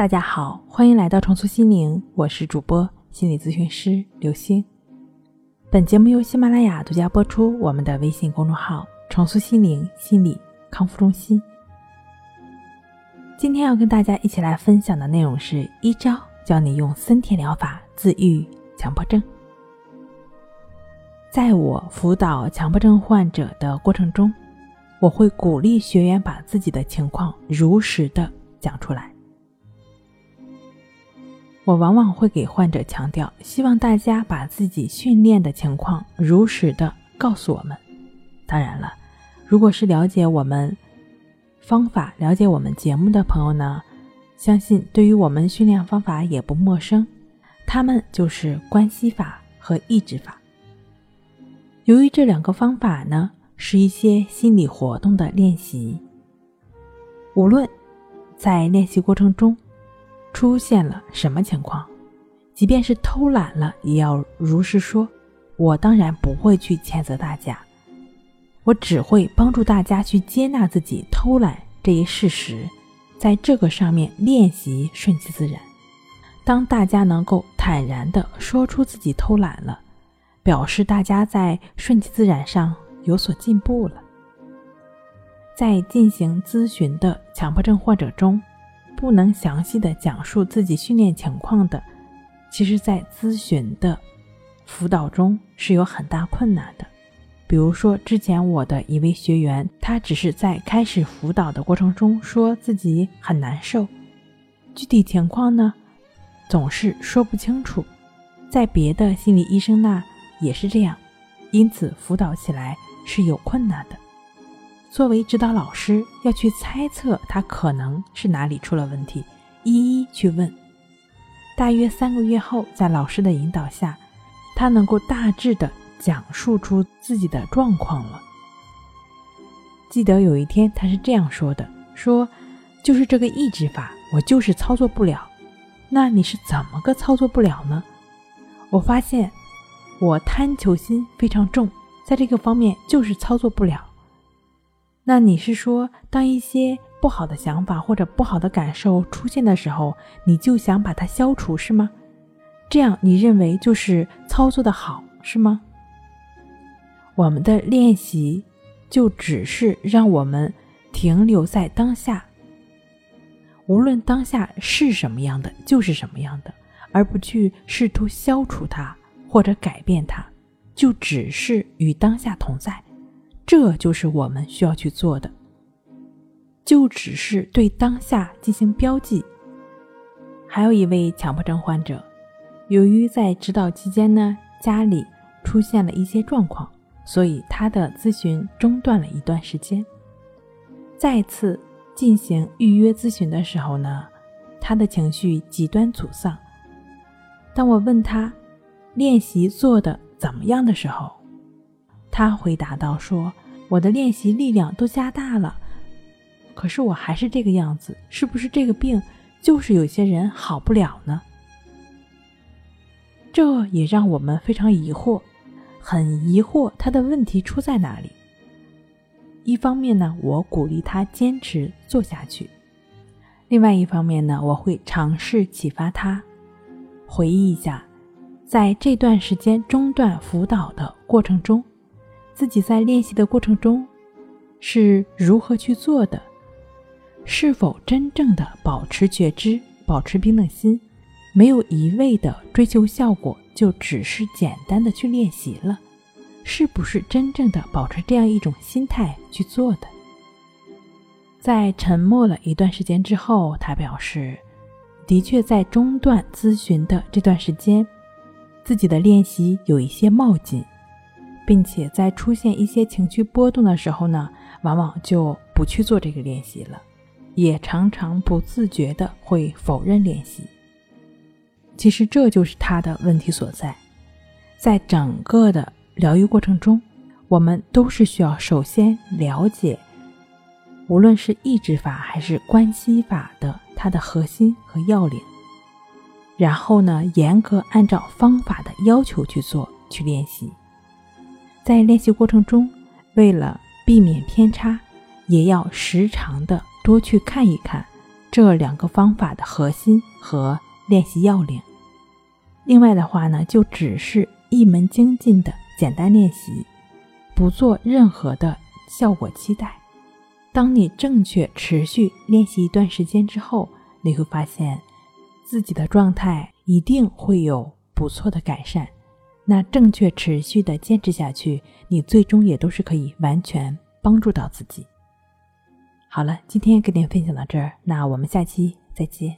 大家好，欢迎来到重塑心灵，我是主播心理咨询师刘星。本节目由喜马拉雅独家播出。我们的微信公众号“重塑心灵心理康复中心”。今天要跟大家一起来分享的内容是一招教你用森田疗法自愈强迫症。在我辅导强迫症患者的过程中，我会鼓励学员把自己的情况如实的讲出来。我往往会给患者强调，希望大家把自己训练的情况如实的告诉我们。当然了，如果是了解我们方法、了解我们节目的朋友呢，相信对于我们训练方法也不陌生，他们就是关系法和意志法。由于这两个方法呢，是一些心理活动的练习，无论在练习过程中。出现了什么情况，即便是偷懒了，也要如实说。我当然不会去谴责大家，我只会帮助大家去接纳自己偷懒这一事实，在这个上面练习顺其自然。当大家能够坦然地说出自己偷懒了，表示大家在顺其自然上有所进步了。在进行咨询的强迫症患者中。不能详细的讲述自己训练情况的，其实，在咨询的辅导中是有很大困难的。比如说，之前我的一位学员，他只是在开始辅导的过程中说自己很难受，具体情况呢，总是说不清楚。在别的心理医生那也是这样，因此辅导起来是有困难的。作为指导老师，要去猜测他可能是哪里出了问题，一一去问。大约三个月后，在老师的引导下，他能够大致的讲述出自己的状况了。记得有一天，他是这样说的：“说就是这个抑制法，我就是操作不了。那你是怎么个操作不了呢？我发现我贪求心非常重，在这个方面就是操作不了。”那你是说，当一些不好的想法或者不好的感受出现的时候，你就想把它消除，是吗？这样你认为就是操作的好，是吗？我们的练习就只是让我们停留在当下，无论当下是什么样的，就是什么样的，而不去试图消除它或者改变它，就只是与当下同在。这就是我们需要去做的，就只是对当下进行标记。还有一位强迫症患者，由于在指导期间呢，家里出现了一些状况，所以他的咨询中断了一段时间。再次进行预约咨询的时候呢，他的情绪极端沮丧。当我问他练习做的怎么样的时候，他回答道：“说我的练习力量都加大了，可是我还是这个样子，是不是这个病就是有些人好不了呢？”这也让我们非常疑惑，很疑惑他的问题出在哪里。一方面呢，我鼓励他坚持做下去；另外一方面呢，我会尝试启发他，回忆一下，在这段时间中断辅导的过程中。自己在练习的过程中是如何去做的？是否真正的保持觉知、保持平等心，没有一味的追求效果，就只是简单的去练习了？是不是真正的保持这样一种心态去做的？在沉默了一段时间之后，他表示，的确在中断咨询的这段时间，自己的练习有一些冒进。并且在出现一些情绪波动的时候呢，往往就不去做这个练习了，也常常不自觉的会否认练习。其实这就是他的问题所在。在整个的疗愈过程中，我们都是需要首先了解，无论是意志法还是关系法的它的核心和要领，然后呢，严格按照方法的要求去做去练习。在练习过程中，为了避免偏差，也要时常的多去看一看，这两个方法的核心和练习要领。另外的话呢，就只是一门精进的简单练习，不做任何的效果期待。当你正确持续练习一段时间之后，你会发现自己的状态一定会有不错的改善。那正确持续的坚持下去，你最终也都是可以完全帮助到自己。好了，今天跟您分享到这儿，那我们下期再见。